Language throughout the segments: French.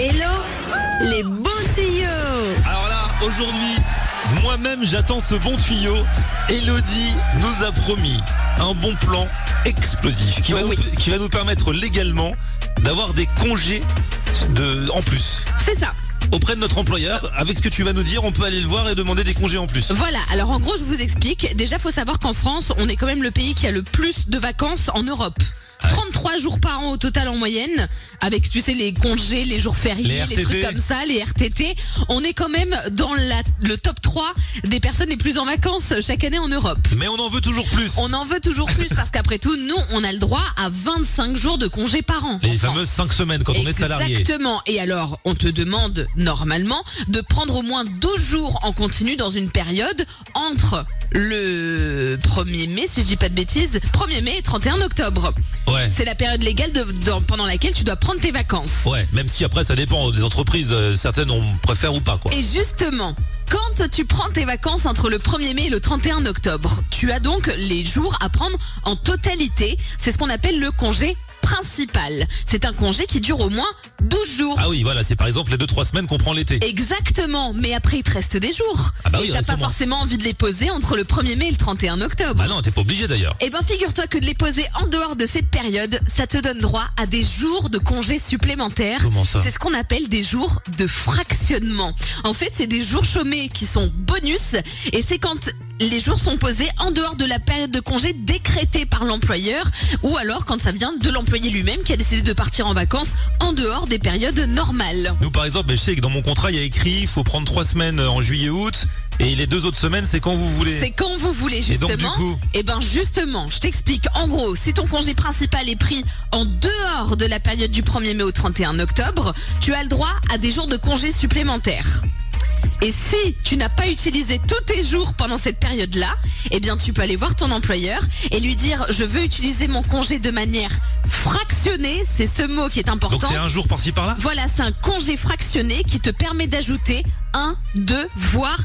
Hello les bons tuyaux Alors là, aujourd'hui, moi-même j'attends ce bon tuyau. Elodie nous a promis un bon plan explosif qui va, Oui. nous, qui va nous permettre légalement d'avoir des congés de, en plus. C'est ça. Auprès de notre employeur, avec ce que tu vas nous dire, on peut aller le voir et demander des congés en plus. Voilà, alors en gros je vous explique. Déjà faut savoir qu'en France, on est quand même le pays qui a le plus de vacances en Europe. 33 jours par an au total en moyenne, avec tu sais les congés, les jours fériés, Les trucs comme ça, les RTT. On est quand même dans la- le top 3 des personnes les plus en vacances chaque année en Europe. Mais on en veut toujours plus. On en veut toujours plus parce qu'après tout, nous, on a le droit à 25 jours de congés par an. Les fameuses 5 semaines quand on est salarié. Exactement. Et alors, on te demande normalement de prendre au moins 12 jours en continu dans une période entre le 1er mai, si je dis pas de bêtises, 1er mai et 31 octobre. Ouais. C'est la période légale de- pendant laquelle tu dois prendre tes vacances. Ouais, même si après ça dépend des entreprises, euh, certaines on préfère ou pas quoi. Et justement, quand tu prends tes vacances entre le 1er mai et le 31 octobre, tu as donc les jours à prendre en totalité. C'est ce qu'on appelle le congé principal. C'est un congé qui dure au moins 12 jours. Ah oui, voilà, c'est par exemple les 2-3 semaines qu'on prend l'été. Exactement, mais après il te reste des jours. Ah bah oui, et t'as pas moins. forcément envie de les poser entre le 1er mai et le 31 octobre. Bah non, t'es pas obligé d'ailleurs. Eh ben figure-toi que de les poser en dehors de cette période, ça te donne droit à des jours de congés supplémentaires. Comment ça C'est ce qu'on appelle des jours de fractionnement. En fait, c'est des jours chômés qui sont bonus et c'est quand les jours sont posés en dehors de la période de congé décrétée par l'employeur ou alors quand ça vient de l'employé lui-même qui a décidé de partir en vacances en dehors des périodes normales. Nous par exemple, je sais que dans mon contrat il y a écrit il faut prendre 3 semaines en juillet-août et les deux autres semaines c'est quand vous voulez. C'est quand vous voulez Et donc, justement. du coup Eh ben justement, je t'explique. En gros, si ton congé principal est pris en dehors de la période du 1er mai au 31 octobre, tu as le droit à des jours de congés supplémentaires. Et si tu n'as pas utilisé tous tes jours pendant cette période-là, eh bien tu peux aller voir ton employeur et lui dire je veux utiliser mon congé de manière fractionnée, c'est ce mot qui est Donc important. c'est un jour par-ci par-là? Voilà, c'est un congé fractionné qui te permet d'ajouter un, deux, voire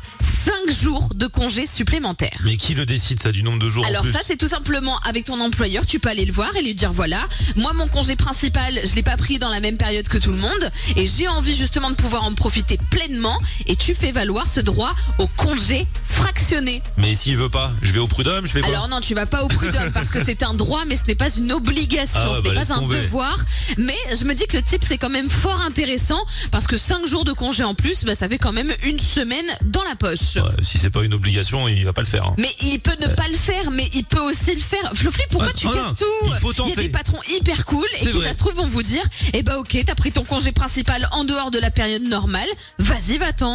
cinq jours de congés supplémentaires. Mais qui le décide ça du nombre de jours en Alors plus ça c'est tout simplement avec ton employeur, tu peux aller le voir et lui dire voilà, moi mon congé principal, je l'ai pas pris dans la même période que tout le monde et j'ai envie justement de pouvoir en profiter pleinement et tu fais valoir ce droit au congé fractionné. Mais s'il veut pas, je vais au prud'homme, je quoi Alors non, tu vas pas au prud'homme parce que c'est un droit mais ce n'est pas une obligation, Ah ce bah, n'est laisse pas un tomber. devoir. Mais je me dis que le type c'est quand même fort intéressant parce que 5 jours de congé en plus, bah, ça fait quand même une semaine dans la poche. Ouais, Si c'est pas une obligation, il va pas le faire. hein. Mais il peut ne pas le faire, mais il peut aussi le faire. Flofli, pourquoi Ah, tu voilà. casses tout Il faut y a des patrons hyper cool et qui, ça se trouve, vont vous dire Eh bah, ok, t'as pris ton congé principal en dehors de la période normale, vas-y, va-t'en.